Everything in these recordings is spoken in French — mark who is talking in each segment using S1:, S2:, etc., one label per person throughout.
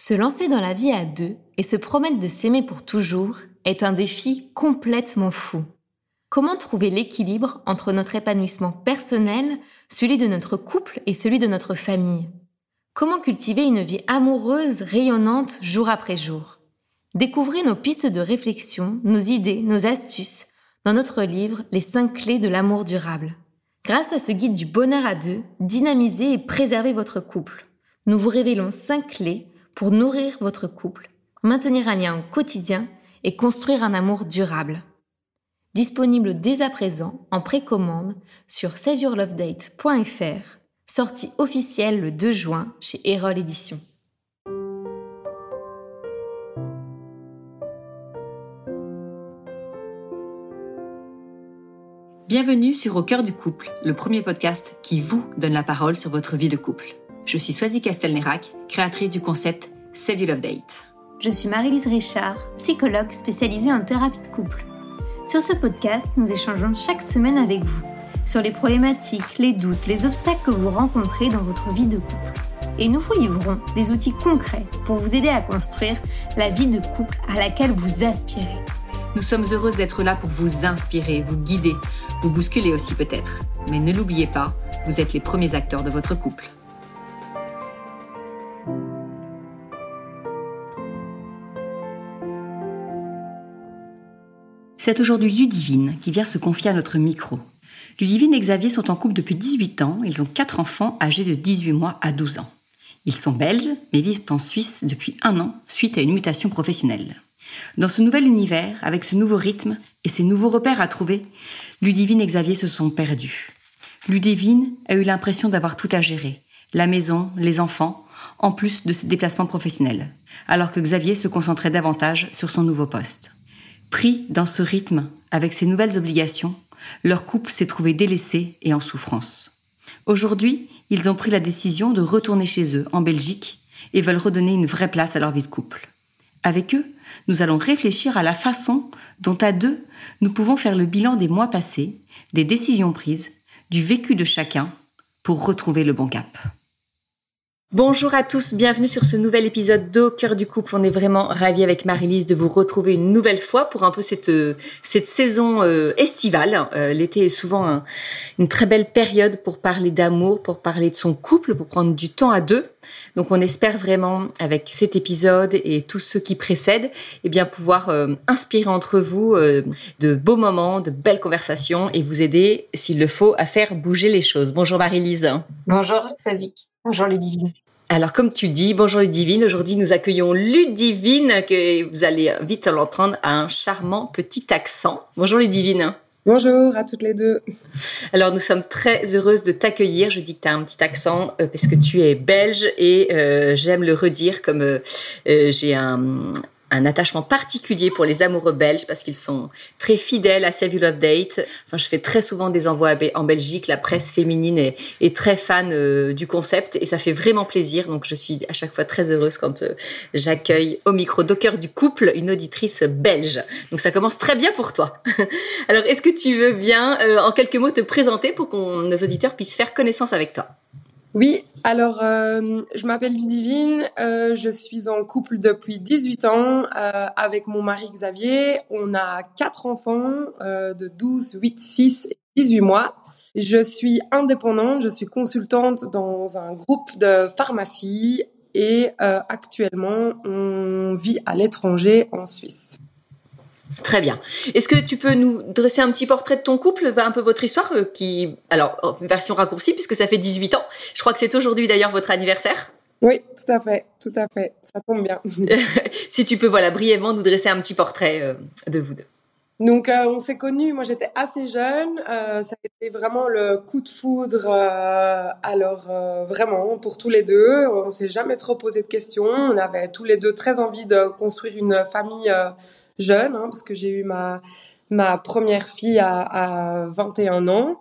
S1: Se lancer dans la vie à deux et se promettre de s'aimer pour toujours est un défi complètement fou. Comment trouver l'équilibre entre notre épanouissement personnel, celui de notre couple et celui de notre famille? Comment cultiver une vie amoureuse, rayonnante jour après jour? Découvrez nos pistes de réflexion, nos idées, nos astuces dans notre livre Les 5 clés de l'amour durable. Grâce à ce guide du bonheur à deux, dynamisez et préservez votre couple. Nous vous révélons 5 clés pour nourrir votre couple, maintenir un lien au quotidien et construire un amour durable. Disponible dès à présent en précommande sur saveyourlovedate.fr, sortie officielle le 2 juin chez Erol Éditions.
S2: Bienvenue sur Au cœur du couple, le premier podcast qui vous donne la parole sur votre vie de couple. Je suis Swazi Castelnerac, créatrice du concept Save Your Love Date.
S1: Je suis Marie-Lise Richard, psychologue spécialisée en thérapie de couple. Sur ce podcast, nous échangeons chaque semaine avec vous sur les problématiques, les doutes, les obstacles que vous rencontrez dans votre vie de couple. Et nous vous livrons des outils concrets pour vous aider à construire la vie de couple à laquelle vous aspirez.
S2: Nous sommes heureuses d'être là pour vous inspirer, vous guider, vous bousculer aussi peut-être. Mais ne l'oubliez pas, vous êtes les premiers acteurs de votre couple. C'est aujourd'hui Ludivine qui vient se confier à notre micro. Ludivine et Xavier sont en couple depuis 18 ans. Ils ont quatre enfants âgés de 18 mois à 12 ans. Ils sont belges, mais vivent en Suisse depuis un an suite à une mutation professionnelle. Dans ce nouvel univers, avec ce nouveau rythme et ces nouveaux repères à trouver, Ludivine et Xavier se sont perdus. Ludivine a eu l'impression d'avoir tout à gérer, la maison, les enfants, en plus de ses déplacements professionnels, alors que Xavier se concentrait davantage sur son nouveau poste. Pris dans ce rythme, avec ses nouvelles obligations, leur couple s'est trouvé délaissé et en souffrance. Aujourd'hui, ils ont pris la décision de retourner chez eux, en Belgique, et veulent redonner une vraie place à leur vie de couple. Avec eux, nous allons réfléchir à la façon dont à deux, nous pouvons faire le bilan des mois passés, des décisions prises, du vécu de chacun pour retrouver le bon cap. Bonjour à tous, bienvenue sur ce nouvel épisode d'Au cœur du couple. On est vraiment ravis avec Marie-Lise de vous retrouver une nouvelle fois pour un peu cette, cette saison euh, estivale. Euh, l'été est souvent une très belle période pour parler d'amour, pour parler de son couple, pour prendre du temps à deux. Donc on espère vraiment avec cet épisode et tous ceux qui précèdent, eh bien pouvoir euh, inspirer entre vous de beaux moments, de belles conversations et vous aider, s'il le faut, à faire bouger les choses. Bonjour Marie-Lise.
S3: Bonjour Sazik. Bonjour Ludivine.
S2: Alors, comme tu le dis, bonjour Ludivine. Aujourd'hui, nous accueillons Ludivine, que vous allez vite l'entendre, à un charmant petit accent. Bonjour Ludivine.
S3: Bonjour à toutes les deux.
S2: Alors nous sommes très heureuses de t'accueillir. Je dis que tu as un petit accent euh, parce que tu es belge et euh, j'aime le redire comme euh, j'ai un, un attachement particulier pour les amoureux belges parce qu'ils sont très fidèles à Save You Love Date. Enfin, je fais très souvent des envois en Belgique. La presse féminine est, très fan euh, du concept et ça fait vraiment plaisir. Donc, je suis à chaque fois très heureuse quand euh, j'accueille au micro Docker du couple une auditrice belge. Donc, ça commence très bien pour toi. Alors, est-ce que tu veux bien, euh, en quelques mots, te présenter pour que nos auditeurs puissent faire connaissance avec toi?
S3: Oui, alors euh, je m'appelle Ludivine, euh, je suis en couple depuis 18 ans euh, avec mon mari Xavier. On a quatre enfants de 12, 8, 6 et 18 mois. Je suis indépendante, je suis consultante dans un groupe de pharmacie et actuellement on vit à l'étranger en Suisse.
S2: Très bien. Est-ce que tu peux nous dresser un petit portrait de ton couple, un peu votre histoire, euh, qui, alors, version raccourcie, puisque ça fait 18 ans. Je crois que c'est aujourd'hui d'ailleurs votre anniversaire.
S3: Oui, tout à fait, tout à fait. Ça tombe bien.
S2: si tu peux, voilà, brièvement nous dresser un petit portrait euh, de vous deux.
S3: Donc, euh, on s'est connus, moi j'étais assez jeune, ça a été vraiment le coup de foudre, alors vraiment, pour tous les deux, on s'est jamais trop posé de questions, on avait tous les deux très envie de construire une famille jeune, hein, parce que j'ai eu ma, ma première fille à, à 21 ans.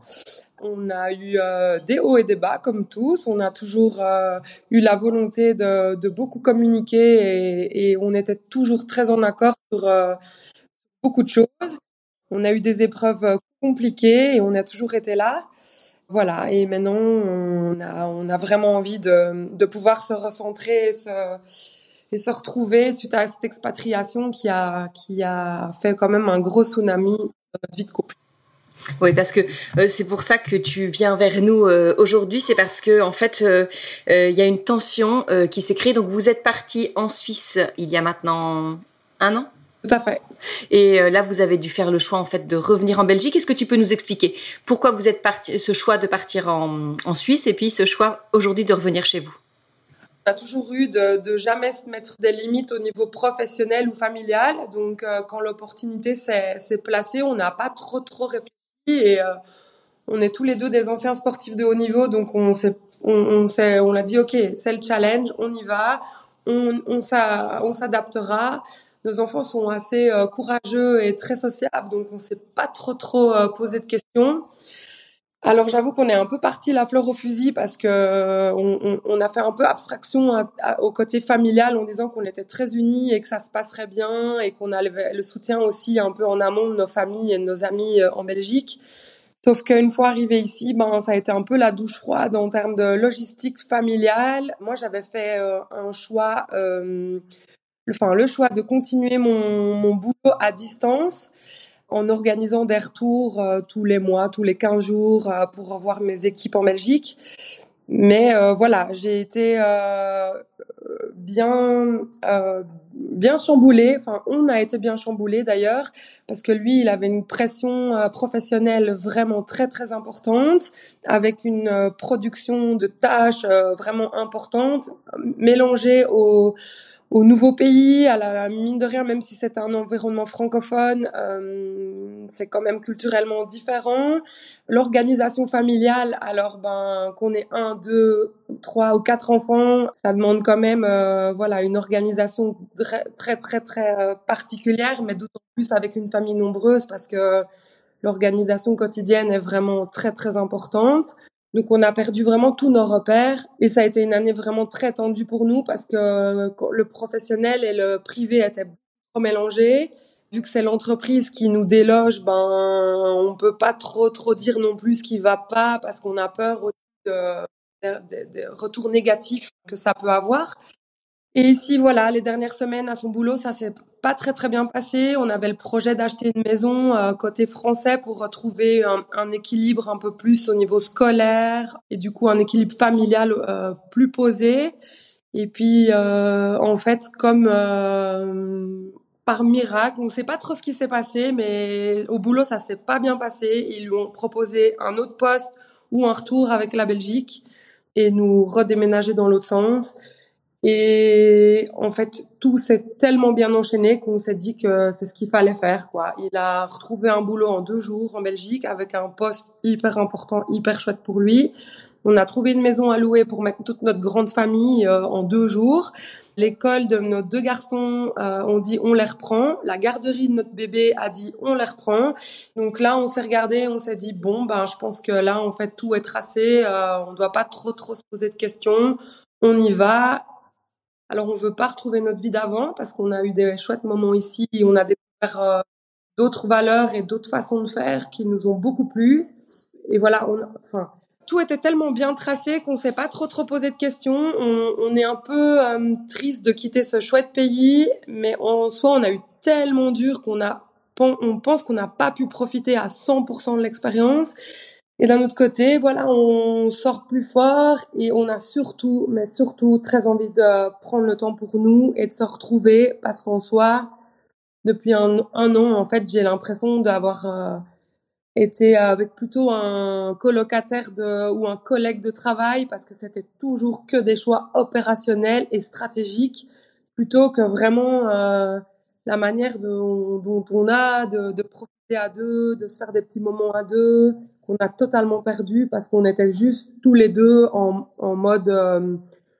S3: On a eu euh, des hauts et des bas comme tous. On a toujours euh, eu la volonté de, de beaucoup communiquer et, et, on était toujours très en accord sur euh, beaucoup de choses. On a eu des épreuves compliquées et on a toujours été là. Voilà. Et maintenant, on a, on a vraiment envie de, de pouvoir se recentrer, se, et se retrouver suite à cette expatriation qui a, qui a fait quand même un gros tsunami dans notre vie de couple.
S4: Oui, parce que euh, c'est pour ça que tu viens vers nous euh, aujourd'hui. C'est parce que en fait, euh, il y a une tension qui s'est créée. Donc, vous êtes parti en Suisse il y a maintenant un an?
S3: Tout à fait.
S4: Et là, vous avez dû faire le choix en fait de revenir en Belgique. Est-ce que tu peux nous expliquer pourquoi vous êtes parti, ce choix de partir en, en Suisse et puis ce choix aujourd'hui de revenir chez vous?
S3: A toujours eu de, de, jamais se mettre des limites au niveau professionnel ou familial. Donc, quand l'opportunité s'est placée, on n'a pas trop trop réfléchi et euh, on est tous les deux des anciens sportifs de haut niveau, donc on s'est, on, on, on a dit ok, c'est le challenge, on y va, on, s'adaptera. Nos enfants sont assez euh, courageux et très sociables, donc on s'est pas trop trop euh, posé de questions. Alors j'avoue qu'on est un peu parti la fleur au fusil parce que on, on a fait un peu abstraction au côté familial en disant qu'on était très unis et que ça se passerait bien et qu'on avait le soutien aussi un peu en amont de nos familles et de nos amis euh, en Belgique. Sauf qu'une fois arrivé ici, ben ça a été un peu la douche froide en termes de logistique familiale. Moi j'avais fait euh, un choix, euh, enfin le choix de continuer mon boulot à distance en organisant des retours euh, tous les mois, tous les 15 jours euh, pour revoir mes équipes en Belgique. Mais euh, voilà, j'ai été bien bien chamboulé. Enfin, on a été bien chamboulé d'ailleurs parce que lui, il avait une pression professionnelle vraiment très très importante, avec une production de tâches vraiment importante, mélangée au au nouveau pays, à la mine de rien, même si c'est un environnement francophone, euh, c'est quand même culturellement différent. L'organisation familiale, alors ben qu'on ait un, deux, trois ou quatre enfants, ça demande quand même euh, voilà une organisation très très très, euh, particulière, mais d'autant plus avec une famille nombreuse parce que l'organisation quotidienne est vraiment très très importante. Donc on a perdu vraiment tous nos repères et ça a été une année vraiment très tendue pour nous parce que le professionnel et le privé étaient trop mélangés. Vu que c'est l'entreprise qui nous déloge, ben on peut pas trop trop dire non plus ce qui va pas parce qu'on a peur aussi des retours négatifs que ça peut avoir. Et ici, voilà, les dernières semaines à son boulot, ça s'est pas très très bien passé. On avait le projet d'acheter une maison euh, côté français pour retrouver un, équilibre un peu plus au niveau scolaire et du coup un équilibre familial euh, plus posé. Et puis, euh, en fait, comme euh, par miracle, on ne sait pas trop ce qui s'est passé, mais au boulot, ça s'est pas bien passé. Ils lui ont proposé un autre poste ou un retour avec la Belgique et nous redéménager dans l'autre sens. Et en fait, tout s'est tellement bien enchaîné qu'on s'est dit que c'est ce qu'il fallait faire. Quoi. Il a retrouvé un boulot en deux jours en Belgique avec un poste hyper important, hyper chouette pour lui. On a trouvé une maison à louer pour mettre toute notre grande famille euh, en deux jours. L'école de nos deux garçons, euh, on dit on les reprend. La garderie de notre bébé a dit on les reprend. Donc là, on s'est regardé, on s'est dit bon ben je pense que là en fait tout est tracé. Euh, on doit pas trop trop se poser de questions. On y va alors, on veut pas retrouver notre vie d'avant parce qu'on a eu des chouettes moments ici, on a découvert euh, d'autres valeurs et d'autres façons de faire qui nous ont beaucoup plu. Et voilà, on, enfin, tout était tellement bien tracé qu'on s'est pas trop trop posé de questions. On, on est un peu euh, triste de quitter ce chouette pays, mais en soi, on a eu tellement dur qu'on a, on pense qu'on n'a pas pu profiter à 100% de l'expérience. Et d'un autre côté, voilà, on sort plus fort et on a surtout, mais surtout très envie de prendre le temps pour nous et de se retrouver parce qu'en soi, depuis un, an, en fait, j'ai l'impression d'avoir euh, été avec plutôt un colocataire de, ou un collègue de travail parce que c'était toujours que des choix opérationnels et stratégiques plutôt que vraiment euh, la manière dont on a de, de profiter à deux, de se faire des petits moments à deux, qu'on a totalement perdu parce qu'on était juste tous les deux en, mode euh,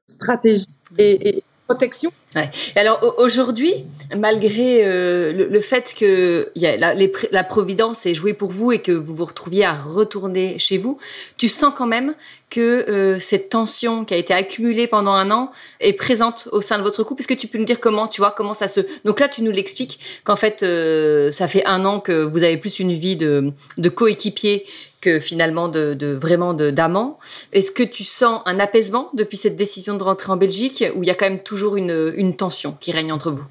S3: stratégie et, et protection.
S4: Ouais. alors aujourd'hui, malgré euh, le, fait que la, providence est jouée pour vous et que vous vous retrouviez à retourner chez vous, tu sens quand même que euh, cette tension qui a été accumulée pendant un an est présente au sein de votre couple. Est-ce que tu peux nous dire comment, tu vois, comment ça se... Donc là, tu nous l'expliques qu'en fait, ça fait un an que vous avez plus une vie de, de coéquipier
S2: que finalement de, vraiment d'amant. Est-ce que tu sens un apaisement depuis cette décision de rentrer en Belgique ou il y a quand même toujours une, tension qui règne entre vous?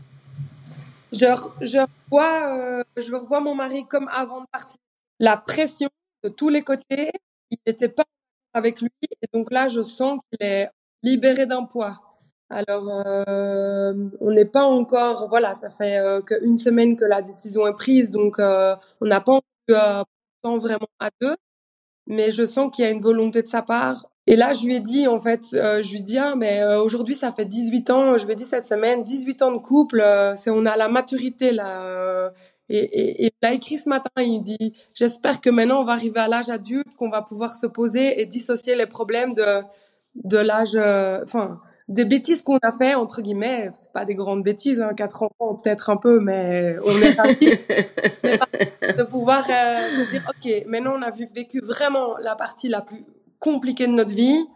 S3: Je, je, revois, euh, je revois mon mari comme avant de partir. La pression de tous les côtés, il n'était pas avec lui. Et donc là, je sens qu'il est libéré d'un poids. Alors, euh, on n'est pas encore, voilà, ça fait euh, qu'une semaine que la décision est prise, donc euh, on n'a pas eu temps vraiment à deux, mais je sens qu'il y a une volonté de sa part. Et là, je lui ai dit, en fait, euh, je lui ai dit, ah, mais aujourd'hui, ça fait 18 ans, je lui ai dit cette semaine, 18 ans de couple, c'est on a la maturité là. Et, et, et, il a écrit ce matin, il dit, j'espère que maintenant on va arriver à l'âge adulte, qu'on va pouvoir se poser et dissocier les problèmes de de l'âge, enfin des bêtises qu'on a fait entre guillemets c'est pas des grandes bêtises hein, quatre enfants peut-être un peu mais on est ravis pouvoir euh, se dire ok maintenant on a vécu vraiment la partie la plus compliquée de notre vie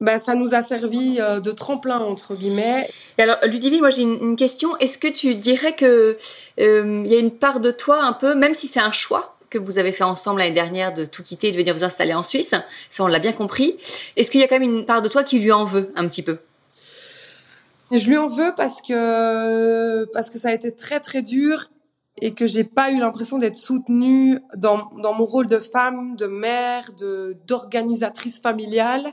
S3: ben, ça nous a servi euh, de tremplin entre guillemets.
S2: Et alors Ludivine, moi j'ai une, une, question. Est-ce que tu dirais que euh, il y a une part de toi un peu, même si c'est un choix, que vous avez fait ensemble l'année dernière de tout quitter et de venir vous installer en Suisse. Ça, on l'a bien compris. Est-ce qu'il y a quand même une part de toi qui lui en veut un petit peu?
S3: Je lui en veux parce que parce que ça a été très très dur et que j'ai pas eu l'impression d'être soutenue dans dans mon rôle de femme, de mère, de d'organisatrice familiale.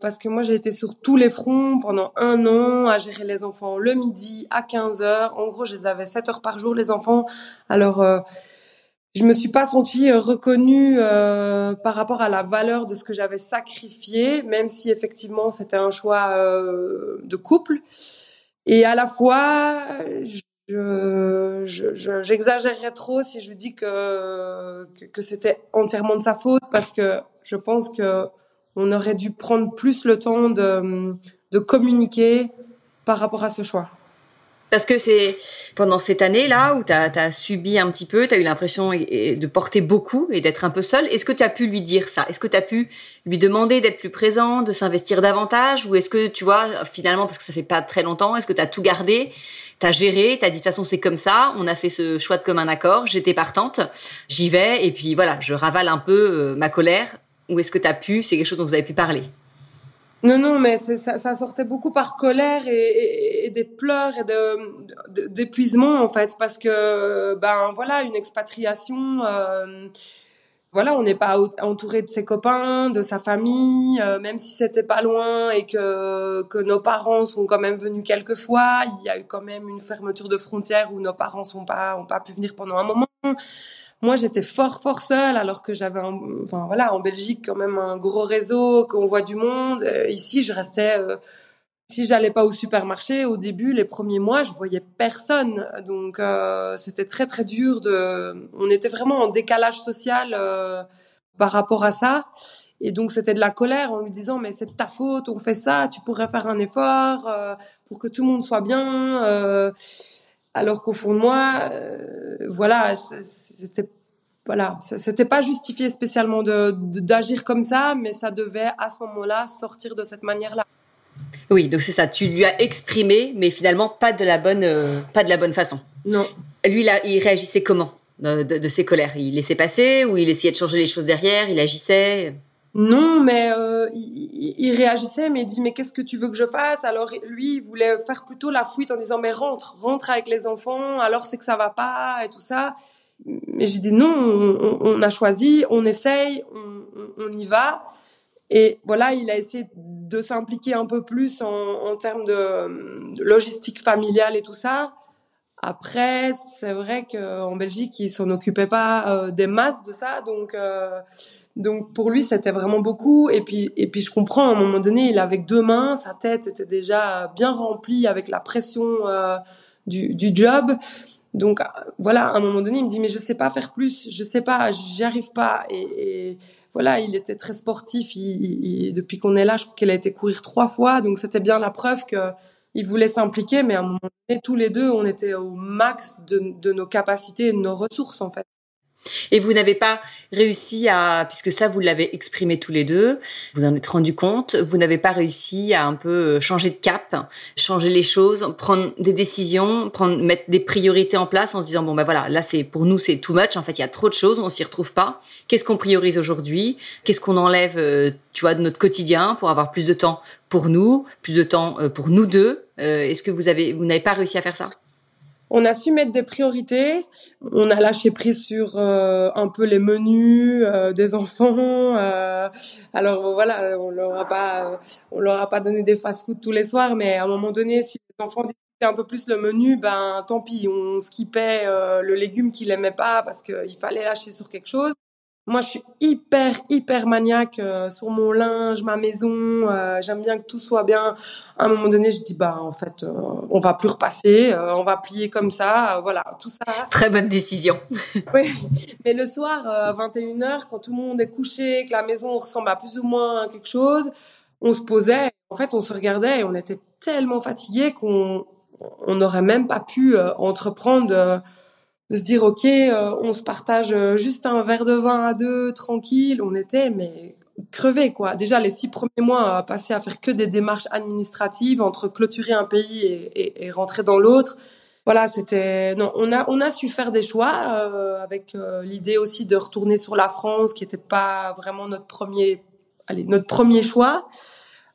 S3: Parce que moi, j'ai été sur tous les fronts pendant un an à gérer les enfants le midi à 15 heures. En gros, je les avais 7 heures par jour, les enfants. Alors, euh, je me suis pas sentie euh, reconnue euh, par rapport à la valeur de ce que j'avais sacrifié, même si effectivement c'était un choix euh, de couple. Et à la fois, je, je, j'exagérerais trop si je dis que que, c'était entièrement de sa faute, parce que je pense que on aurait dû prendre plus le temps de de communiquer par rapport à ce choix.
S2: Parce que c'est pendant cette année-là où tu as, subi un petit peu, tu as eu l'impression de porter beaucoup et d'être un peu seule. Est-ce que tu as pu lui dire ça? Est-ce que tu as pu lui demander d'être plus présent, de s'investir davantage? Ou est-ce que, tu vois, finalement, parce que ça fait pas très longtemps, est-ce que tu as tout gardé tu as géré, tu as dit de toute façon c'est comme ça, on a fait ce choix de commun accord, j'étais partante, j'y vais et puis voilà, je ravale un peu euh, ma colère. Ou est-ce que tu as pu, c'est quelque chose dont vous avez pu parler?
S3: Non, non, mais ça, ça, sortait beaucoup par colère et, des pleurs et de, d'épuisement en fait, parce que ben voilà, une expatriation, euh, voilà, on n'est pas entouré de ses copains, de sa famille, euh, même si c'était pas loin et que que nos parents sont quand même venus quelques fois, il y a eu quand même une fermeture de frontières où nos parents sont pas ont pas pu venir pendant un moment. Moi, j'étais fort, fort seule, alors que j'avais, enfin voilà, en Belgique quand même un gros réseau, qu'on voit du monde. Euh, ici, je restais. Euh, si j'allais pas au supermarché au début, les premiers mois, je voyais personne. Donc euh, c'était très très dur. De, on était vraiment en décalage social euh, par rapport à ça. Et donc c'était de la colère en lui disant mais c'est de ta faute, on fait ça, tu pourrais faire un effort euh, pour que tout le monde soit bien. Euh, alors qu'au fond de moi, euh, voilà, c'était voilà, c'était pas justifié spécialement de d'agir comme ça, mais ça devait à ce moment-là sortir de cette manière-là.
S2: Oui, donc c'est ça. Tu lui as exprimé, mais finalement pas de la bonne, euh, pas de la bonne façon.
S3: Non.
S2: Lui, là, il réagissait comment de, de, de, ses colères? Il laissait passer ou il essayait de changer les choses derrière? Il agissait?
S3: Non, mais euh, il, il, réagissait, mais il dit mais qu'est-ce que tu veux que je fasse? Alors lui, il voulait faire plutôt la fuite en disant mais rentre, rentre avec les enfants. Alors c'est que ça va pas et tout ça. Mais j'ai dit non, on, on, a choisi, on essaye, on, on, y va. Et voilà, il a essayé de s'impliquer un peu plus en, en termes de, de, logistique familiale et tout ça. Après, c'est vrai qu'en Belgique, il s'en occupait pas euh, des masses de ça, donc euh, donc pour lui, c'était vraiment beaucoup. Et puis et puis je comprends. À un moment donné, il avait deux mains, sa tête était déjà bien remplie avec la pression euh, du, du job. Donc voilà, à un moment donné, il me dit mais je sais pas faire plus, je sais pas, j'y arrive pas. Et, et, voilà, il était très sportif. Il, il, depuis qu'on est là, je crois qu'il a été courir trois fois, donc c'était bien la preuve que il voulait s'impliquer, mais à un moment donné, tous les deux, on était au max de, de nos capacités et de nos ressources, en fait.
S2: Et vous n'avez pas réussi à, puisque ça vous l'avez exprimé tous les deux, vous en êtes rendu compte, vous n'avez pas réussi à un peu euh, changer de cap, changer les choses, prendre des décisions, prendre, mettre des priorités en place en se disant bon ben voilà, là c'est pour nous c'est too much, en fait il y a trop de choses, on s'y retrouve pas. Qu'est-ce qu'on priorise aujourd'hui? Qu'est-ce qu'on enlève, euh, tu vois, de notre quotidien pour avoir plus de temps pour nous, plus de temps euh, pour nous deux? Est-ce que vous avez, vous n'avez pas réussi à faire ça?
S3: On a su mettre des priorités. On a lâché prise sur euh, un peu les menus euh, des enfants. Euh, alors voilà, on leur a pas, on leur a pas donné des fast-food tous les soirs, mais à un moment donné, si les enfants un peu plus le menu, ben tant pis, on skippait le légume qu'ils aimaient pas parce qu'il fallait lâcher sur quelque chose. Moi, je suis hyper, hyper maniaque euh, sur mon linge, ma maison. Euh, J'aime bien que tout soit bien. À un moment donné, je dis, bah, en fait, euh, on va plus repasser, euh, on va plier comme ça, voilà, tout ça.
S2: Très bonne décision.
S3: oui, mais le soir, 21h, quand tout le monde est couché, que la maison ressemble à plus ou moins quelque chose, on se posait, en fait, on se regardait et on était tellement fatigués qu'on on n'aurait même pas pu entreprendre de se dire ok euh, on se partage euh, juste un verre de vin à deux tranquille on était mais crevé quoi. Déjà les six premiers mois à passer à faire que des démarches administratives entre clôturer un pays et, et, rentrer dans l'autre. Voilà c'était non on a on a su faire des choix euh, avec l'idée aussi de retourner sur la France qui n'était pas vraiment notre premier allez notre premier choix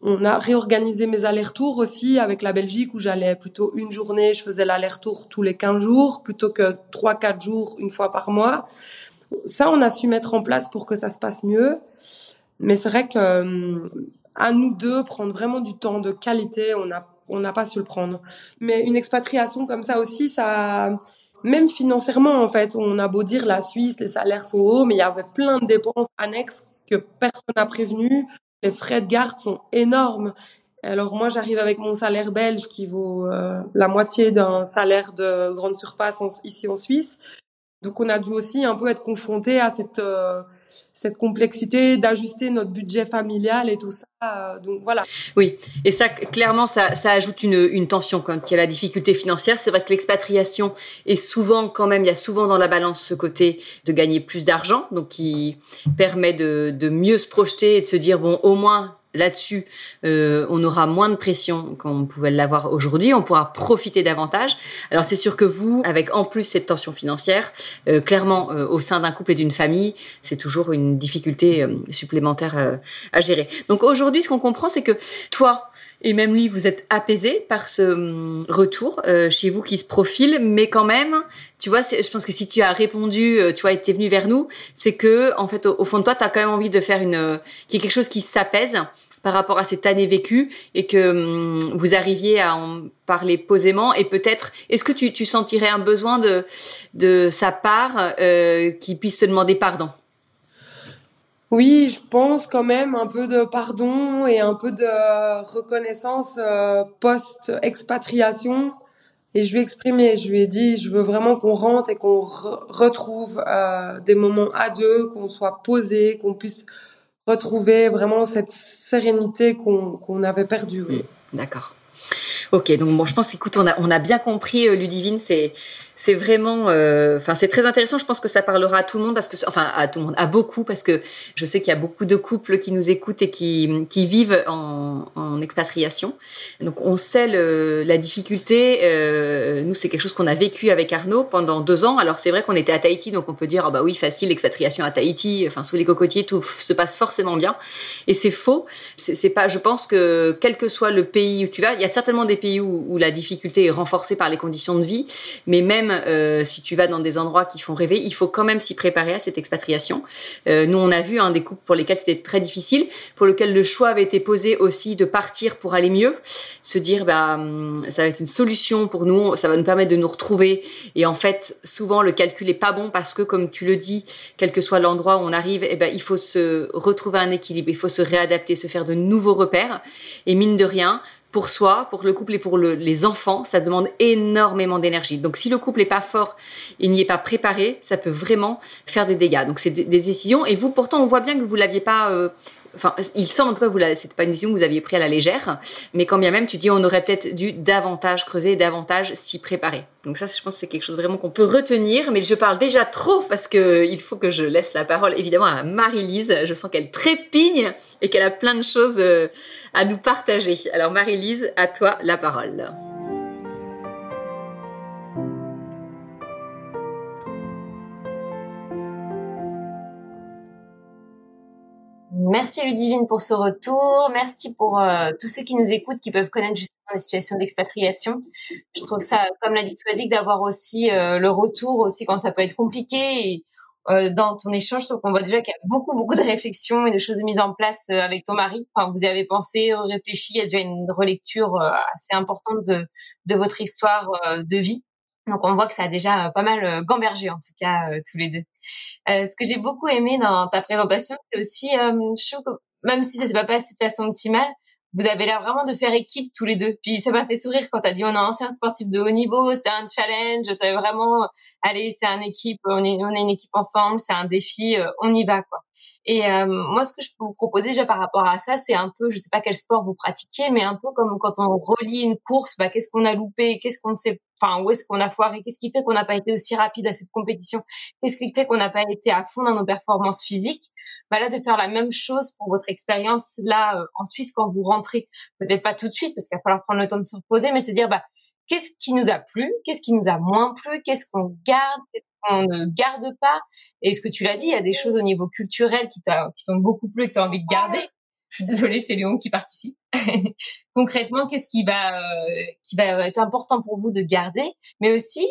S3: on a réorganisé mes allers-retours aussi avec la Belgique où j'allais plutôt une journée, je faisais l'aller-retour tous les 15 jours plutôt que trois, quatre jours une fois par mois. Ça, on a su mettre en place pour que ça se passe mieux. Mais c'est vrai que euh, à nous deux, prendre vraiment du temps de qualité, on n'a on n'a pas su le prendre. Mais une expatriation comme ça aussi, ça, même financièrement en fait, on a beau dire la Suisse, les salaires sont hauts, mais il y avait plein de dépenses annexes que personne n'a prévenu les frais de garde sont énormes. Alors moi, j'arrive avec mon salaire belge qui vaut euh, la moitié d'un salaire de grande surface ici en Suisse. Donc on a dû aussi un peu être confronté à cette euh, cette complexité d'ajuster notre budget familial et tout ça. Euh, donc voilà.
S2: Oui, et ça clairement ça, ça ajoute une, une tension quand il y a la difficulté financière. C'est vrai que l'expatriation est souvent quand même il y a souvent dans la balance ce côté de gagner plus d'argent, donc qui permet de, de mieux se projeter et de se dire bon au moins là-dessus, euh, on aura moins de pression qu'on pouvait l'avoir aujourd'hui, on pourra profiter davantage. Alors c'est sûr que vous, avec en plus cette tension financière, euh, clairement euh, au sein d'un couple et d'une famille, c'est toujours une difficulté supplémentaire à gérer. Donc aujourd'hui, ce qu'on comprend, c'est que toi et même lui, vous êtes apaisé par ce hum, retour chez vous qui se profile, mais quand même, tu vois, je pense que si tu as répondu, tu vois, et venu vers nous, c'est que en fait, au, fond de toi, tu as quand même envie de faire une, qu'il y ait quelque chose qui s'apaise par rapport à cette année vécue et que hum, vous arriviez à en parler posément et peut-être est-ce que tu, tu, sentirais un besoin de de sa part euh, qui puisse te demander pardon?
S3: Oui, je pense quand même un peu de pardon et un peu de reconnaissance euh, post-expatriation. Et je lui ai exprimé, je lui ai dit, je veux vraiment qu'on rentre et qu'on retrouve euh, des moments à deux, qu'on soit posé, qu'on puisse retrouver vraiment cette sérénité qu'on qu'on avait perdue.
S2: Oui. D'accord. Ok, donc bon, je pense, écoute, on a, on a bien compris, euh, Ludivine, c'est c'est vraiment, euh, enfin, c'est très intéressant. Je pense que ça parlera à tout le monde parce que, enfin, à tout le monde, à beaucoup parce que je sais qu'il y a beaucoup de couples qui nous écoutent et qui, vivent en, expatriation. Donc, on sait la difficulté. Euh, nous, c'est quelque chose qu'on a vécu avec Arnaud pendant deux ans. Alors, c'est vrai qu'on était à Tahiti, donc on peut dire, ah bah oui, facile, l'expatriation à Tahiti. Enfin, sous les cocotiers, tout se passe forcément bien. Et c'est faux. C'est pas. Je pense que quel que soit le pays où tu vas, il y a certainement des pays où, où la difficulté est renforcée par les conditions de vie, mais même euh, si tu vas dans des endroits qui font rêver, il faut quand même s'y préparer à cette expatriation. Euh, nous, on a vu un des couples pour lesquels c'était très difficile, pour lequel le choix avait été posé aussi de partir pour aller mieux, se dire bah hum, ça va être une solution pour nous, ça va nous permettre de nous retrouver. Et en fait, souvent le calcul est pas bon parce que comme tu le dis, quel que soit l'endroit où on arrive, eh ben il faut se retrouver un équilibre, il faut se réadapter, se faire de nouveaux repères. Et mine de rien, pour soi, pour le couple et pour les enfants, ça demande énormément d'énergie. Donc si le couple n'est pas fort et n'y est pas préparé, ça peut vraiment faire des dégâts. Donc c'est des, décisions. Et vous, pourtant, on voit bien que vous l'aviez pas euh, enfin, il semble en tout cas, vous c'est pas une décision que vous aviez prise à la légère, mais quand bien même, tu dis, on aurait peut-être dû davantage creuser, davantage s'y préparer. Donc ça, je pense que c'est quelque chose vraiment qu'on peut retenir, mais je parle déjà trop parce que il faut que je laisse la parole évidemment à Marie-Lise. Je sens qu'elle trépigne et qu'elle a plein de choses euh, à nous partager. Alors Marie-Lise, à toi la parole.
S1: Merci Ludivine pour ce retour. Merci pour euh, tous ceux qui nous écoutent, qui peuvent connaître justement les situations d'expatriation. Je trouve ça, comme l'a dit Swazik, d'avoir aussi euh, le retour aussi quand ça peut être compliqué. Euh, dans ton échange, je trouve qu'on voit déjà qu'il y a beaucoup, beaucoup de réflexions et de choses mises en place avec ton mari. Vous y avez pensé, réfléchi. Il y a déjà une relecture assez importante de, de votre histoire de vie. Donc on voit que ça a déjà pas mal gambergé en tout cas tous les deux. Euh, ce que j'ai beaucoup aimé dans ta présentation, c'est aussi, je trouve même si ça s'est pas passé de façon optimale, vous avez l'air vraiment de faire équipe tous les deux. Puis ça m'a fait sourire quand tu as dit on est ancien sportif de haut niveau, c'était un challenge, savais vraiment, allez, c'est une équipe, on est, on est une équipe ensemble, c'est un défi, on y va quoi. Et euh, moi, ce que je peux vous proposer déjà par rapport à ça, c'est un peu, je sais pas quel sport vous pratiquez, mais un peu comme quand on relie une course, bah, qu'est-ce qu'on a loupé, qu'est-ce qu'on sait, enfin, où est-ce qu'on a foiré, qu'est-ce qui fait qu'on n'a pas été aussi rapide à cette compétition, qu'est-ce qui fait qu'on n'a pas été à fond dans nos performances physiques. Bah là, de faire la même chose pour votre expérience là euh, en Suisse quand vous rentrez, peut-être pas tout de suite parce qu'il va falloir prendre le temps de se reposer, mais se dire bah qu'est-ce qui nous a plu, qu'est-ce qui nous a moins plu, qu'est-ce qu'on garde, qu'est-ce qu'on ne garde pas? Et ce que tu l'as dit, il y a des choses au niveau culturel qui t'ont beaucoup plu et que tu as envie de garder. Je suis désolée, c'est Léon qui participe. Concrètement, qu'est-ce qui va, euh, qui va être important pour vous de garder, mais aussi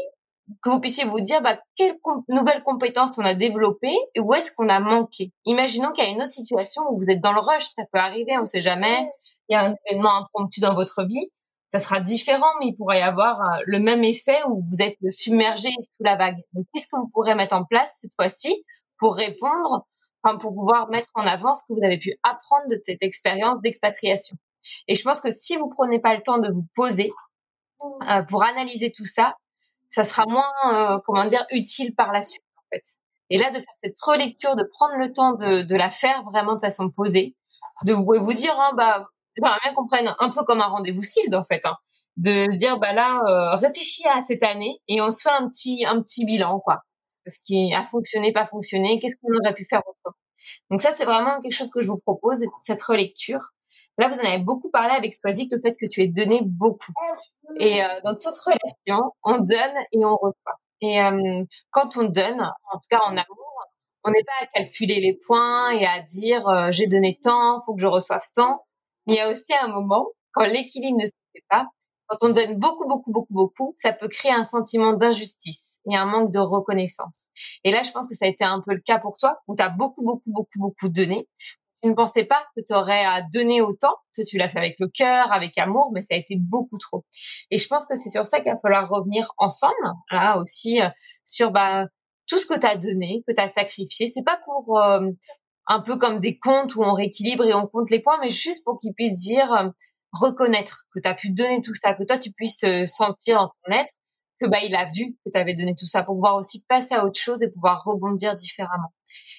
S1: que vous puissiez vous dire bah, quelles nouvelles compétences on a développées et où est-ce qu'on a manqué. Imaginons qu'il y a une autre situation où vous êtes dans le rush, ça peut arriver, on ne sait jamais. Il y a un événement impromptu dans votre vie ça sera différent, mais il pourrait y avoir euh, le même effet où vous êtes submergé sous la vague. Donc, qu'est-ce que vous pourrez mettre en place cette fois-ci pour répondre, enfin, pour pouvoir mettre en avant ce que vous avez pu apprendre de cette expérience d'expatriation? Et je pense que si vous prenez pas le temps de vous poser euh, pour analyser tout ça, ça sera moins, euh, comment dire, utile par la suite, en fait. Et là, de faire cette relecture, de prendre le temps de, de la faire vraiment de façon posée, de vous, vous dire, hein, bah, j'aimerais bien qu'on prenne un peu comme un rendez-vous SILD, en fait, hein, de se dire, bah là, euh, réfléchis à cette année et on se fait un petit, un petit bilan, quoi. Ce qui a fonctionné, pas fonctionné, qu'est-ce qu'on aurait pu faire autrement. Donc ça, c'est vraiment quelque chose que je vous propose, cette relecture. Là, vous en avez beaucoup parlé avec Squazik, le fait que tu aies donné beaucoup. Et euh, dans toute relation, on donne et on reçoit. Et euh, quand on donne, en tout cas en amour, on n'est pas à calculer les points et à dire euh, j'ai donné tant, faut que je reçoive tant. Mais il y a aussi un moment, quand l'équilibre ne se fait pas, quand on donne beaucoup, beaucoup, beaucoup, beaucoup, ça peut créer un sentiment d'injustice et un manque de reconnaissance. Et là, je pense que ça a été un peu le cas pour toi, où tu as beaucoup, beaucoup, beaucoup, beaucoup donné. Tu ne pensais pas que tu aurais à donner autant? Tu l'as fait avec le cœur, avec amour, mais ça a été beaucoup trop. Et je pense que c'est sur ça qu'il va falloir revenir ensemble, là aussi, euh, sur bah, tout ce que tu as donné, que tu as sacrifié. C'est pas pour euh, un peu comme des comptes où on rééquilibre et on compte les points, mais juste pour qu'ils puissent dire, euh, reconnaître que tu as pu donner tout ça, que toi tu puisses te sentir en ton être, que bah il a vu que tu avais donné tout ça pour pouvoir aussi passer à autre chose et pouvoir rebondir différemment.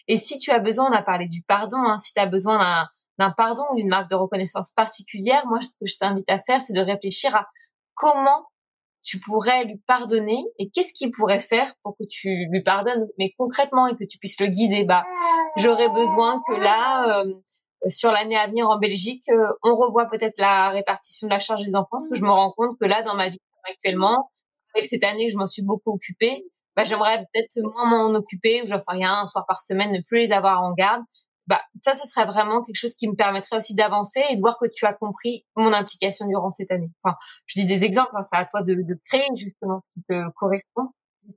S1: Et si tu as besoin, on a parlé du pardon, hein, si tu as besoin d'un pardon ou d'une marque de reconnaissance particulière, moi ce que je t'invite à faire, c'est de réfléchir à comment tu pourrais lui pardonner et qu'est-ce qu'il pourrait faire pour que tu lui pardonnes, mais concrètement et que tu puisses le guider. Bah, j'aurais besoin que là, euh, sur l'année à venir en Belgique, euh, on revoit peut-être la répartition de la charge des enfants, parce que je me rends compte que là, dans ma vie actuellement, avec cette année, je m'en suis beaucoup occupée. Bah, j'aimerais peut-être moins m'en occuper, ou j'en sais rien, un soir par semaine, ne plus les avoir en garde bah, ça, ce serait vraiment quelque chose qui me permettrait aussi d'avancer et de voir que tu as compris mon implication durant cette année. Enfin, je dis des exemples, hein, c'est à toi de, de, créer justement ce qui te correspond.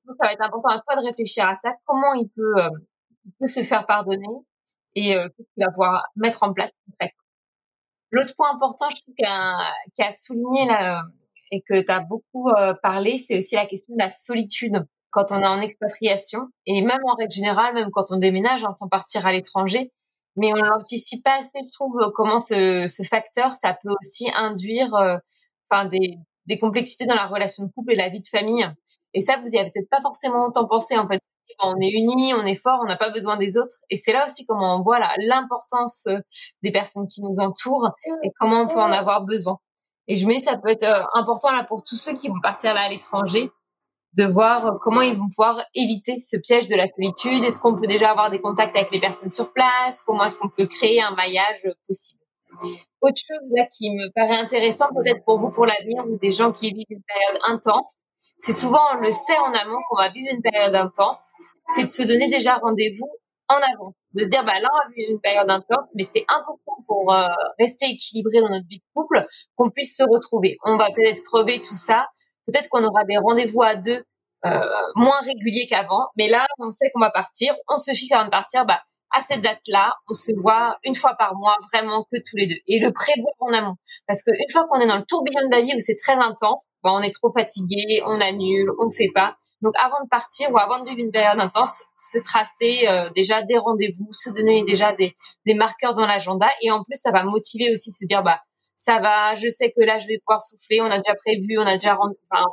S1: ça va être important à toi de réfléchir à ça, comment il peut, euh, il peut se faire pardonner et euh, qu'est-ce qu'il va pouvoir mettre en place concrètement. L'autre point important, je trouve, qui a, souligné là, et que tu as beaucoup euh, parlé, c'est aussi la question de la solitude quand on est en expatriation et même en règle générale, même quand on déménage hein, sans partir à l'étranger, mais on n'anticipe pas assez, je trouve, comment ce, ce, facteur, ça peut aussi induire euh, enfin des, des, complexités dans la relation de couple et la vie de famille. Et ça, vous y avez peut-être pas forcément autant pensé, en fait. on est unis, on est fort, on n'a pas besoin des autres. Et c'est là aussi comment on voit l'importance euh, des personnes qui nous entourent et comment on peut en avoir besoin. Et je me dis, ça peut être euh, important là pour tous ceux qui vont partir là à l'étranger, de voir comment ils vont pouvoir éviter ce piège de la solitude. Est-ce qu'on peut déjà avoir des contacts avec les personnes sur place? Comment est-ce qu'on peut créer un maillage possible? Autre chose là qui me paraît intéressant peut-être pour vous pour l'avenir ou des gens qui vivent une période intense, c'est souvent on le sait en amont qu'on va vivre une période intense, c'est de se donner déjà rendez-vous en avant, de se dire bah là on va vivre une période intense, mais c'est important pour euh, rester équilibré dans notre vie de couple qu'on puisse se retrouver. On va peut-être crever tout ça, peut-être qu'on aura des rendez-vous à deux euh, moins réguliers qu'avant, mais là on sait qu'on va partir, on se fixe avant de partir, bah à cette date-là, on se voit une fois par mois, vraiment que tous les deux, et le prévoir en amont. Parce qu'une fois qu'on est dans le tourbillon de la vie où c'est très intense, bah, on est trop fatigué, on annule, on ne fait pas. Donc avant de partir ou avant de vivre une période intense, se tracer euh, déjà des rendez-vous, se donner déjà des, des marqueurs dans l'agenda, et en plus ça va motiver aussi se dire bah ça va, je sais que là je vais pouvoir souffler, on a déjà prévu, on a déjà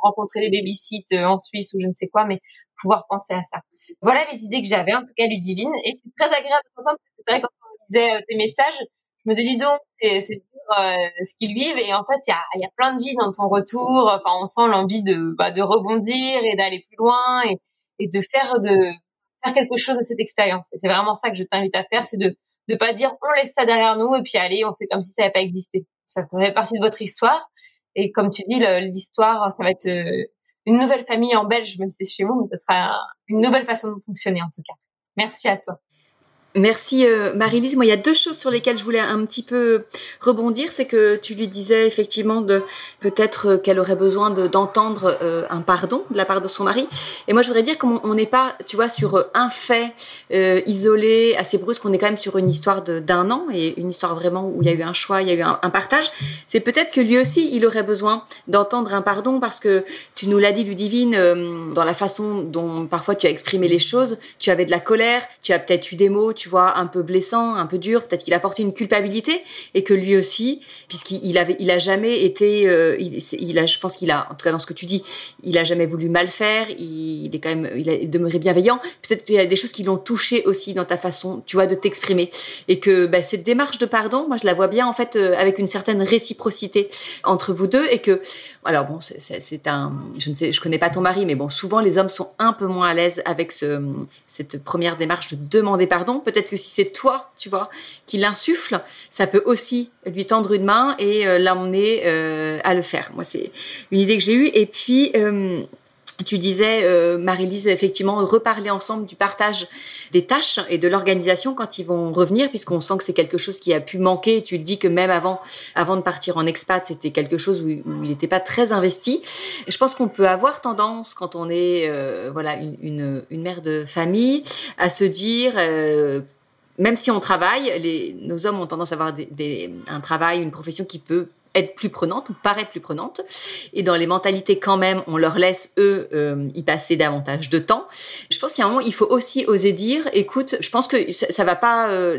S1: rencontré les babysites euh, en Suisse ou je ne sais quoi, mais pouvoir penser à ça. Voilà les idées que j'avais, en tout cas Ludivine. Et c'est très agréable d'entendre, parce que c'est vrai quand on lisait euh, tes messages, je me dis donc, c'est dur euh, ce qu'ils vivent. Et en fait, il y a, y a plein de vie dans ton retour. Enfin, on sent l'envie de, bah, de rebondir et d'aller plus loin et, et de faire de faire quelque chose de cette expérience. Et c'est vraiment ça que je t'invite à faire, c'est de ne pas dire on laisse ça derrière nous et puis allez, on fait comme si ça n'avait pas existé. Ça fait partie de votre histoire. Et comme tu dis, l'histoire, ça va être euh, une nouvelle famille en belge, même si c'est chez vous, mais ça sera une nouvelle façon de fonctionner en tout cas. Merci à toi.
S2: Merci euh, Marie-Lise. Moi, il y a deux choses sur lesquelles je voulais un petit peu rebondir. C'est que tu lui disais effectivement de peut-être euh, qu'elle aurait besoin d'entendre euh, un pardon de la part de son mari. Et moi, je voudrais dire qu'on n'est pas, tu vois, sur un fait isolé, assez brusque. On est quand même sur une histoire d'un an et une histoire vraiment où il y a eu un choix, il y a eu un, un partage. C'est peut-être que lui aussi, il aurait besoin d'entendre un pardon parce que tu nous l'as dit, Ludivine, dans la façon dont parfois tu as exprimé les choses, tu avais de la colère, tu as peut-être eu des mots, tu vois, un peu blessant, un peu dur. Peut-être qu'il a porté une culpabilité et que lui aussi, puisqu'il avait, il a jamais été, euh, il, a, je pense qu'il a, en tout cas dans ce que tu dis, il a jamais voulu mal faire. Il, est quand même, il a demeuré bienveillant. Peut-être qu'il y a des choses qui l'ont touché aussi dans ta façon, tu vois, de t'exprimer et que bah, cette démarche de pardon, moi je la vois bien en fait euh, avec une certaine réciprocité entre vous deux et que, alors bon, c'est un, je ne sais, je connais pas ton mari, mais bon, souvent les hommes sont un peu moins à l'aise avec ce, cette première démarche de demander pardon. Peut peut-être que si c'est toi, tu vois, qui l'insuffle, ça peut aussi lui tendre une main et euh, l'emmener euh, à le faire. Moi, c'est une idée que j'ai eue. Et puis, euh, tu disais, euh, Marie-Lise, effectivement, reparler ensemble du partage des tâches et de l'organisation quand ils vont revenir, puisqu'on sent que c'est quelque chose qui a pu manquer. Tu le dis que même avant, avant de partir en expat, c'était quelque chose où, il n'était pas très investi. Et je pense qu'on peut avoir tendance, quand on est euh, voilà une, mère de famille, à se dire, euh, même si on travaille, nos hommes ont tendance à avoir un travail, une profession qui peut être plus prenante ou paraître plus prenante. Et dans les mentalités, quand même, on leur laisse, eux, euh, y passer davantage de temps. Je pense qu'à un moment, il faut aussi oser dire, écoute, je pense que ça, va pas, euh,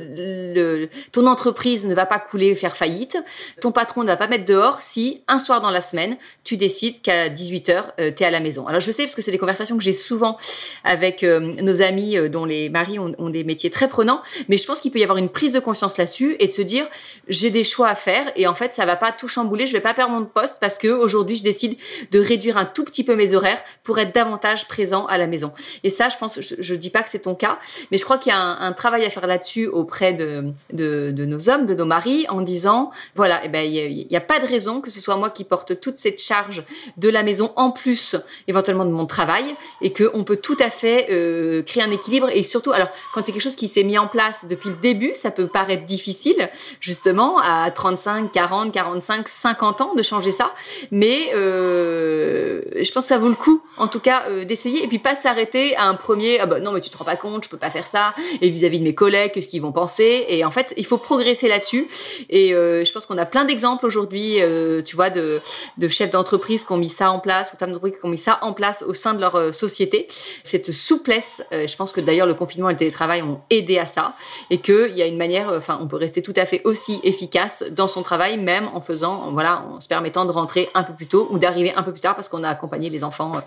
S2: le, ton entreprise ne va pas couler, faire faillite. Ton patron ne va pas mettre dehors si, un soir dans la semaine, tu décides qu'à 18h, euh, tu es à la maison. Alors, je sais, parce que c'est des conversations que j'ai souvent avec nos amis dont les maris ont, ont des métiers très prenants, mais je pense qu'il peut y avoir une prise de conscience là-dessus et de se dire, j'ai des choix à faire et en fait, ça va pas tout chamboulé, je vais pas perdre mon poste parce que aujourd'hui je décide de réduire un tout petit peu mes horaires pour être davantage présent à la maison. Et ça, je pense, je, je dis pas que c'est ton cas, mais je crois qu'il y a un, travail à faire là-dessus auprès de, de, de, nos hommes, de nos maris, en disant voilà, eh ben il n'y a, pas de raison que ce soit moi qui porte toute cette charge de la maison en plus éventuellement de mon travail et que on peut tout à fait euh, créer un équilibre et surtout alors quand c'est quelque chose qui s'est mis en place depuis le début, ça peut paraître difficile justement à 35, 40, 45 50 ans de changer ça, mais euh, je pense que ça vaut le coup, en tout cas, euh, d'essayer et puis pas s'arrêter à un premier ah bah non mais tu te rends pas compte, je peux pas faire ça et vis-à-vis de mes collègues, qu'est-ce qu'ils vont penser et en fait il faut progresser là-dessus et euh, je pense qu'on a plein d'exemples aujourd'hui, tu vois, de, de chefs d'entreprise qui ont mis ça en place ou femmes d'entreprise qui ont mis ça en place au sein de leur société, cette souplesse. je pense que d'ailleurs le confinement et le télétravail ont aidé à ça et qu'il y a une manière, enfin on peut rester tout à fait aussi efficace dans son travail même en faisant voilà, en se permettant de rentrer un peu plus tôt ou d'arriver un peu plus tard parce qu'on a accompagné les enfants euh,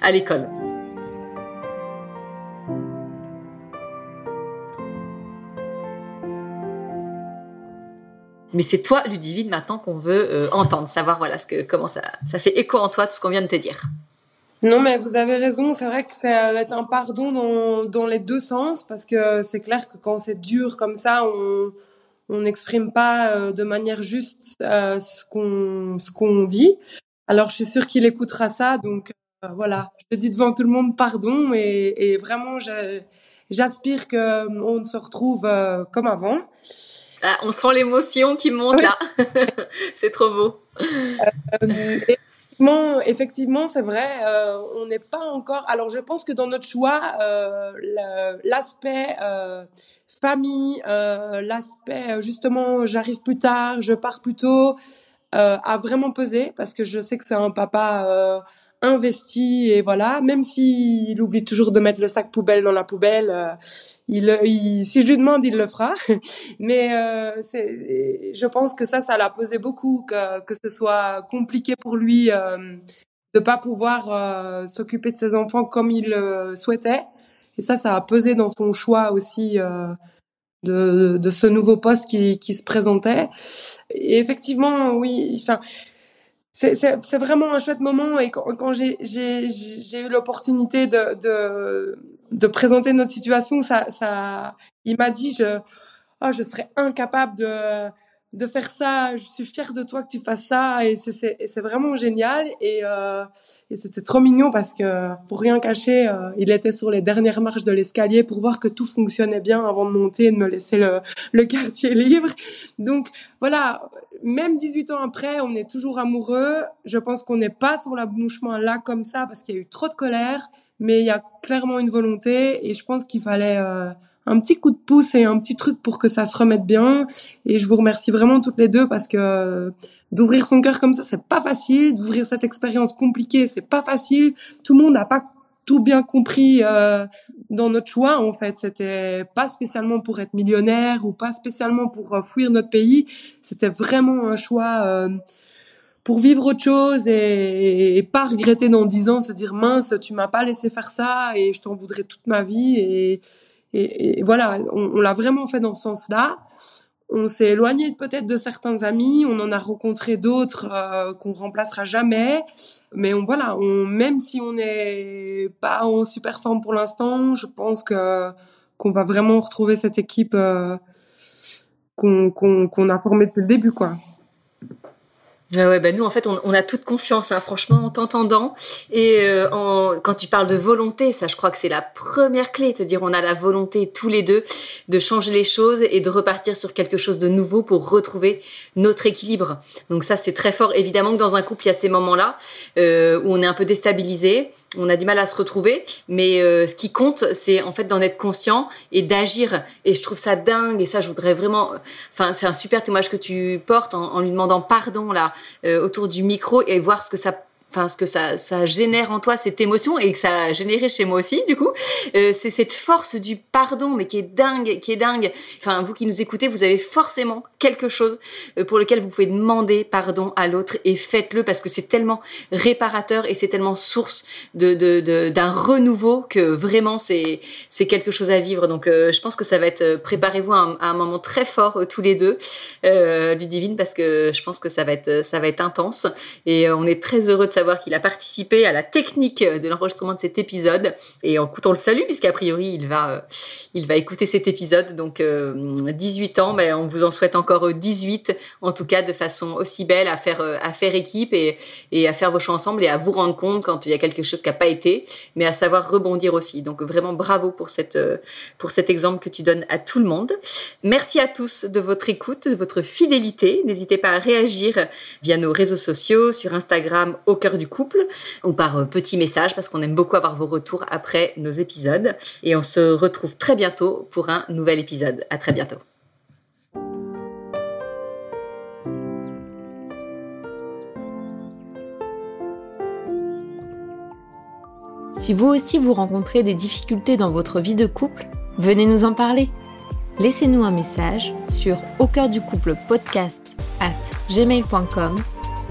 S2: à l'école. Mais c'est toi, Ludivine, maintenant qu'on veut euh, entendre, savoir voilà ce que comment ça, ça fait écho en toi tout ce qu'on vient de te dire.
S3: Non, mais vous avez raison. C'est vrai que ça va être un pardon dans, dans les deux sens parce que c'est clair que quand c'est dur comme ça, on, on n'exprime pas euh, de manière juste euh, ce qu'on ce qu'on dit. Alors je suis sûre qu'il écoutera ça, donc euh, voilà. Je dis devant tout le monde pardon et, et vraiment j'aspire que on se retrouve comme avant.
S2: Ah, on sent l'émotion qui monte là. c'est trop beau.
S3: effectivement, effectivement, c'est vrai. on n'est pas encore. Alors, je pense que dans notre choix, l'aspect famille, euh, l'aspect euh, justement j'arrive plus tard, je pars plus tôt, euh, a vraiment pesé parce que je sais que c'est un papa euh, investi et voilà, même s'il oublie toujours de mettre le sac poubelle dans la poubelle, euh, il, il, si je lui demande, il le fera. Mais c'est, je pense que ça, ça l'a pesé beaucoup, que, que ce soit compliqué pour lui de pas pouvoir s'occuper de ses enfants comme il le souhaitait. Et ça, ça a pesé dans son choix aussi euh, de, de ce nouveau poste qui, qui se présentait. Et effectivement, oui, enfin, c'est vraiment un chouette moment. Et quand, quand j'ai eu l'opportunité de, de, de présenter notre situation, ça, ça, il m'a dit, je, oh, je serais incapable de de faire ça. Je suis fière de toi que tu fasses ça et c'est vraiment génial et, euh, et c'était trop mignon parce que pour rien cacher, euh, il était sur les dernières marches de l'escalier pour voir que tout fonctionnait bien avant de monter et de me laisser le, le quartier libre. Donc voilà, même 18 ans après, on est toujours amoureux. Je pense qu'on n'est pas sur l'abouchement là comme ça parce qu'il y a eu trop de colère, mais il y a clairement une volonté et je pense qu'il fallait euh, un petit coup de pouce et un petit truc pour que ça se remette bien. Et je vous remercie vraiment toutes les deux parce que d'ouvrir son cœur comme ça, c'est pas facile. D'ouvrir cette expérience compliquée, c'est pas facile. Tout le monde n'a pas tout bien compris euh, dans notre choix en fait. C'était pas spécialement pour être millionnaire ou pas spécialement pour euh, fuir notre pays. C'était vraiment un choix. Euh, pour vivre autre chose et, et, pas regretter dans dix ans, se dire mince, tu m'as pas laissé faire ça et je t'en voudrais toute ma vie et, et, voilà, on, l'a vraiment fait dans ce sens-là. On s'est éloigné peut-être de certains amis, on en a rencontré d'autres euh, qu'on remplacera jamais, mais on voilà, on, même si on n'est pas en super forme pour l'instant, je pense que qu'on va vraiment retrouver cette équipe euh, qu'on qu'on a formée depuis le début, quoi.
S2: Ah ouais, bah nous en fait on, on a toute confiance, hein, franchement en t'entendant. Et euh, en, quand tu parles de volonté, ça je crois que c'est la première clé, te dire on a la volonté tous les deux de changer les choses et de repartir sur quelque chose de nouveau pour retrouver notre équilibre. Donc ça c'est très fort. Évidemment que dans un couple il y a ces moments-là euh, où on est un peu déstabilisé, on a du mal à se retrouver, mais euh, ce qui compte, c'est en fait d'en être conscient et d'agir. Et je trouve ça dingue. Et ça, je voudrais vraiment. Enfin, c'est un super témoignage que tu portes en, en lui demandant pardon là autour du micro et voir ce que ça enfin ce que ça, ça génère en toi cette émotion et que ça a généré chez moi aussi du coup euh, c'est cette force du pardon mais qui est dingue qui est dingue. Enfin vous qui nous écoutez vous avez forcément quelque chose euh, pour lequel vous pouvez demander pardon à l'autre et faites-le parce que c'est tellement réparateur et c'est tellement source d'un renouveau que vraiment c'est c'est quelque chose à vivre. Donc euh, je pense que ça va être préparez-vous à, un moment très fort tous les deux Ludivine parce que je pense que ça va être ça va être intense et on est très heureux de savoir savoir qu'il a participé à la technique de l'enregistrement de cet épisode. Et en on le salue, puisqu'a priori, il va, euh, il va écouter cet épisode. Donc, 18 euh, ans, mais on vous en souhaite encore 18, en tout cas, de façon aussi belle à faire, euh, à faire équipe et, et à faire vos choix ensemble et à vous rendre compte quand il y a quelque chose qui n'a pas été, mais à savoir rebondir aussi. Donc, vraiment bravo pour, cette, pour cet exemple que tu donnes à tout le monde. Merci à tous de votre écoute, de votre fidélité. N'hésitez pas à réagir via nos réseaux sociaux, sur Instagram, au cœur du couple ou par euh, petit message parce qu'on aime beaucoup avoir vos retours après nos épisodes. Et on se retrouve très bientôt pour un nouvel épisode. À très bientôt.
S5: Si vous aussi vous rencontrez des difficultés dans votre vie de couple, venez nous en parler. Laissez-nous un message sur au cœur du couple podcast at gmail.com